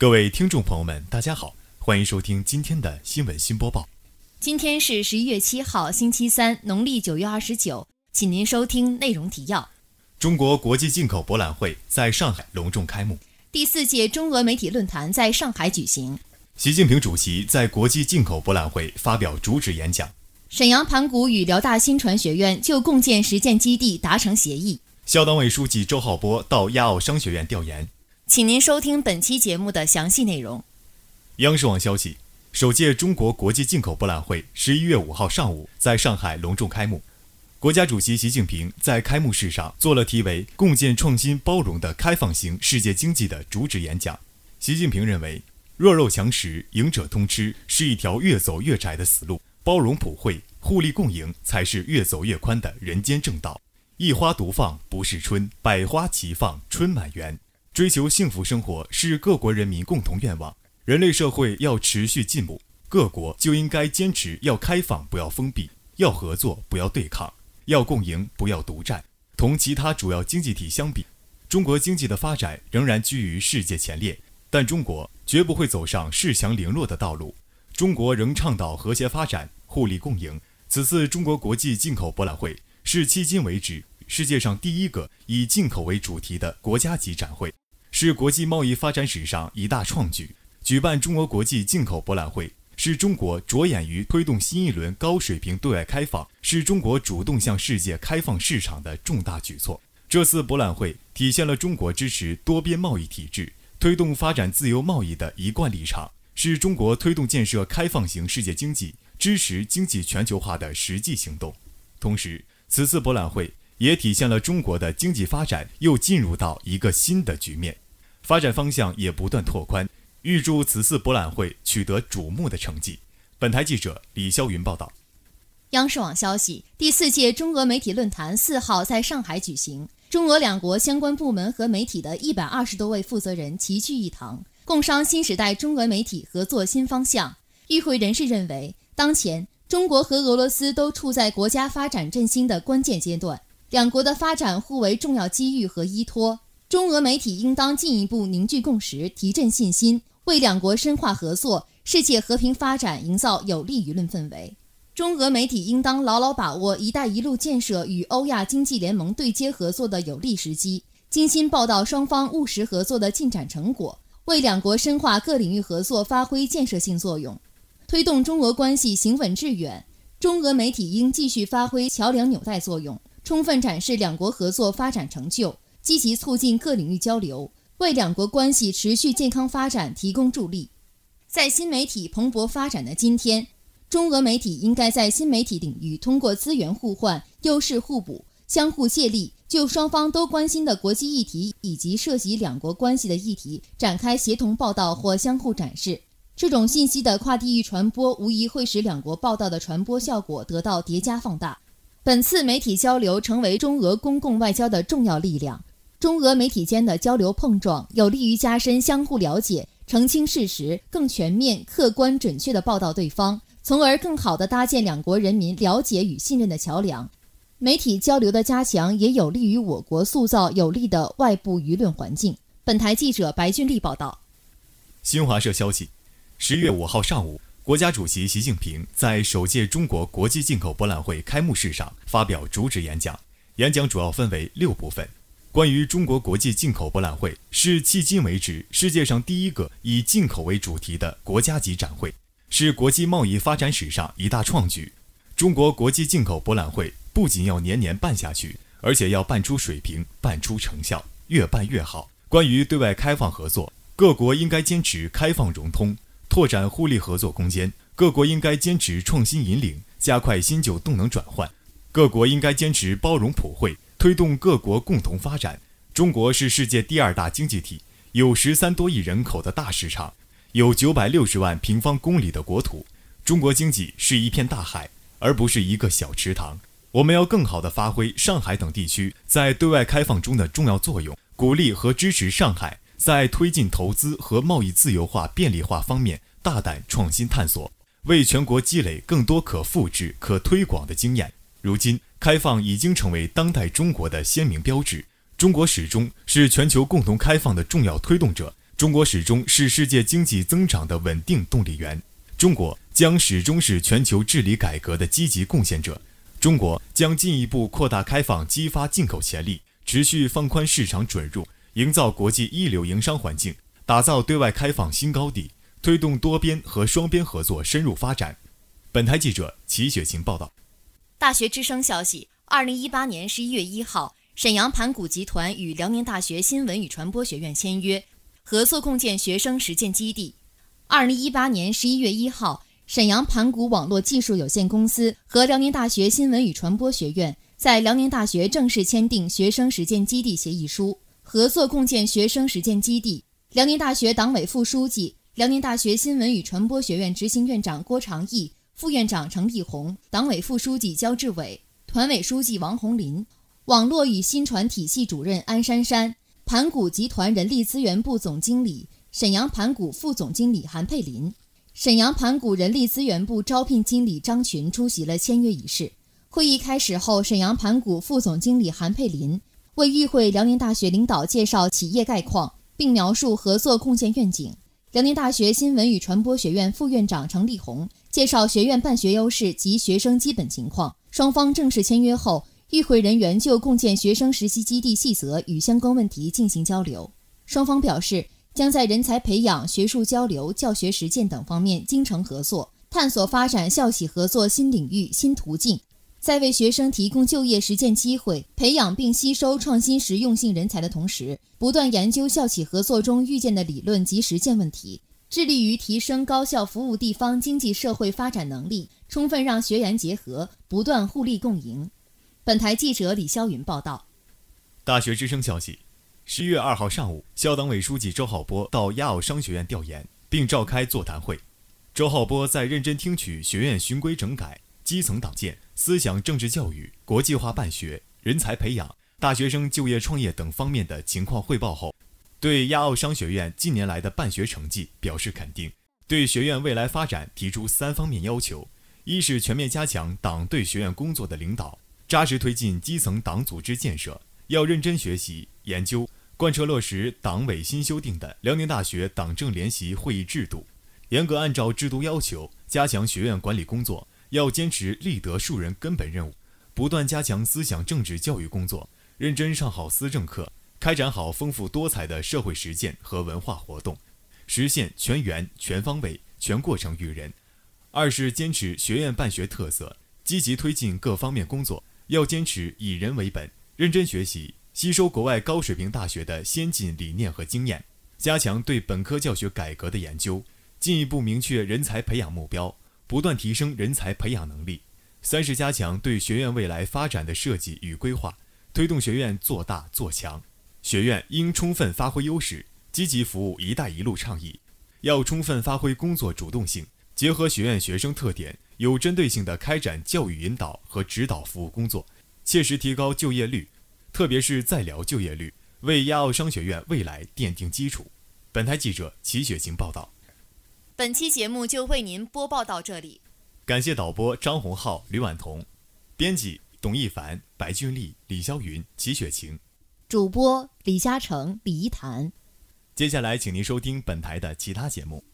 各位听众朋友们，大家好，欢迎收听今天的新闻新播报。今天是十一月七号，星期三，农历九月二十九，请您收听内容提要。中国国际进口博览会在上海隆重开幕。第四届中俄媒体论坛在上海举行。习近平主席在国际进口博览会发表主旨演讲。沈阳盘古与辽大新传学院就共建实践基地达成协议。校党委书记周浩波到亚奥商学院调研。请您收听本期节目的详细内容。央视网消息，首届中国国际进口博览会十一月五号上午在上海隆重开幕。国家主席习近平在开幕式上做了题为“共建创新包容的开放型世界经济”的主旨演讲。习近平认为，弱肉强食、赢者通吃是一条越走越窄的死路，包容普惠、互利共赢才是越走越宽的人间正道。一花独放不是春，百花齐放春满园。追求幸福生活是各国人民共同愿望。人类社会要持续进步，各国就应该坚持要开放，不要封闭；要合作，不要对抗；要共赢，不要独占。同其他主要经济体相比，中国经济的发展仍然居于世界前列，但中国绝不会走上恃强凌弱的道路。中国仍倡导和谐发展、互利共赢。此次中国国际进口博览会是迄今为止世界上第一个以进口为主题的国家级展会。是国际贸易发展史上一大创举。举办中国国际进口博览会，是中国着眼于推动新一轮高水平对外开放，是中国主动向世界开放市场的重大举措。这次博览会体现了中国支持多边贸易体制、推动发展自由贸易的一贯立场，是中国推动建设开放型世界经济、支持经济全球化的实际行动。同时，此次博览会。也体现了中国的经济发展又进入到一个新的局面，发展方向也不断拓宽。预祝此次博览会取得瞩目的成绩。本台记者李霄云报道。央视网消息，第四届中俄媒体论坛四号在上海举行，中俄两国相关部门和媒体的一百二十多位负责人齐聚一堂，共商新时代中俄媒体合作新方向。与会人士认为，当前中国和俄罗斯都处在国家发展振兴的关键阶段。两国的发展互为重要机遇和依托，中俄媒体应当进一步凝聚共识，提振信心，为两国深化合作、世界和平发展营造有利舆论氛围。中俄媒体应当牢牢把握“一带一路”建设与欧亚经济联盟对接合作的有利时机，精心报道双方务实合作的进展成果，为两国深化各领域合作发挥建设性作用，推动中俄关系行稳致远。中俄媒体应继续发挥桥梁纽带作用。充分展示两国合作发展成就，积极促进各领域交流，为两国关系持续健康发展提供助力。在新媒体蓬勃发展的今天，中俄媒体应该在新媒体领域通过资源互换、优势互补、相互借力，就双方都关心的国际议题以及涉及两国关系的议题展开协同报道或相互展示。这种信息的跨地域传播，无疑会使两国报道的传播效果得到叠加放大。本次媒体交流成为中俄公共外交的重要力量。中俄媒体间的交流碰撞，有利于加深相互了解、澄清事实、更全面、客观、准确地报道对方，从而更好地搭建两国人民了解与信任的桥梁。媒体交流的加强，也有利于我国塑造有利的外部舆论环境。本台记者白俊丽报道。新华社消息，十月五号上午。国家主席习近平在首届中国国际进口博览会开幕式上发表主旨演讲。演讲主要分为六部分。关于中国国际进口博览会是迄今为止世界上第一个以进口为主题的国家级展会，是国际贸易发展史上一大创举。中国国际进口博览会不仅要年年办下去，而且要办出水平、办出成效，越办越好。关于对外开放合作，各国应该坚持开放融通。拓展互利合作空间，各国应该坚持创新引领，加快新旧动能转换。各国应该坚持包容普惠，推动各国共同发展。中国是世界第二大经济体，有十三多亿人口的大市场，有九百六十万平方公里的国土。中国经济是一片大海，而不是一个小池塘。我们要更好地发挥上海等地区在对外开放中的重要作用，鼓励和支持上海。在推进投资和贸易自由化便利化方面大胆创新探索，为全国积累更多可复制、可推广的经验。如今，开放已经成为当代中国的鲜明标志。中国始终是全球共同开放的重要推动者，中国始终是世界经济增长的稳定动力源。中国将始终是全球治理改革的积极贡献者。中国将进一步扩大开放，激发进口潜力，持续放宽市场准入，营造国际一流营商环境，打造对外开放新高地，推动多边和双边合作深入发展。本台记者齐雪晴报道。大学之声消息：二零一八年十一月一号，沈阳盘古集团与辽宁大学新闻与传播学院签约，合作共建学生实践基地。二零一八年十一月一号。沈阳盘古网络技术有限公司和辽宁大学新闻与传播学院在辽宁大学正式签订学生实践基地协议书，合作共建学生实践基地。辽宁大学党委副书记、辽宁大学新闻与传播学院执行院长郭长义、副院长程立红、党委副书记焦志伟、团委书记王红林、网络与新传体系主任安珊珊、盘古集团人力资源部总经理、沈阳盘古副总经理韩佩林。沈阳盘古人力资源部招聘经理张群出席了签约仪式。会议开始后，沈阳盘古副总经理韩佩林为与会辽宁大学领导介绍企业概况，并描述合作共建愿景。辽宁大学新闻与传播学院副院长程立红介绍学院办学优势及学生基本情况。双方正式签约后，与会人员就共建学生实习基地细则与相关问题进行交流。双方表示。将在人才培养、学术交流、教学实践等方面精诚合作，探索发展校企合作新领域、新途径，在为学生提供就业实践机会、培养并吸收创新实用性人才的同时，不断研究校企合作中遇见的理论及实践问题，致力于提升高校服务地方经济社会发展能力，充分让学研结合，不断互利共赢。本台记者李霄云报道。大学之声消息。十一月二号上午，校党委书记周浩波到亚奥商学院调研，并召开座谈会。周浩波在认真听取学院循规整改、基层党建、思想政治教育、国际化办学、人才培养、大学生就业创业等方面的情况汇报后，对亚奥商学院近年来的办学成绩表示肯定，对学院未来发展提出三方面要求：一是全面加强党对学院工作的领导，扎实推进基层党组织建设，要认真学习研究。贯彻落实党委新修订的辽宁大学党政联席会议制度，严格按照制度要求加强学院管理工作，要坚持立德树人根本任务，不断加强思想政治教育工作，认真上好思政课，开展好丰富多彩的社会实践和文化活动，实现全员、全方位、全过程育人。二是坚持学院办学特色，积极推进各方面工作，要坚持以人为本，认真学习。吸收国外高水平大学的先进理念和经验，加强对本科教学改革的研究，进一步明确人才培养目标，不断提升人才培养能力。三是加强对学院未来发展的设计与规划，推动学院做大做强。学院应充分发挥优势，积极服务“一带一路”倡议，要充分发挥工作主动性，结合学院学生特点，有针对性地开展教育引导和指导服务工作，切实提高就业率。特别是在辽就业率，为亚奥商学院未来奠定基础。本台记者齐雪晴报道。本期节目就为您播报到这里，感谢导播张洪浩、吕婉彤，编辑董一凡、白俊丽、李霄云、齐雪晴，主播李嘉诚、李一谈。接下来，请您收听本台的其他节目。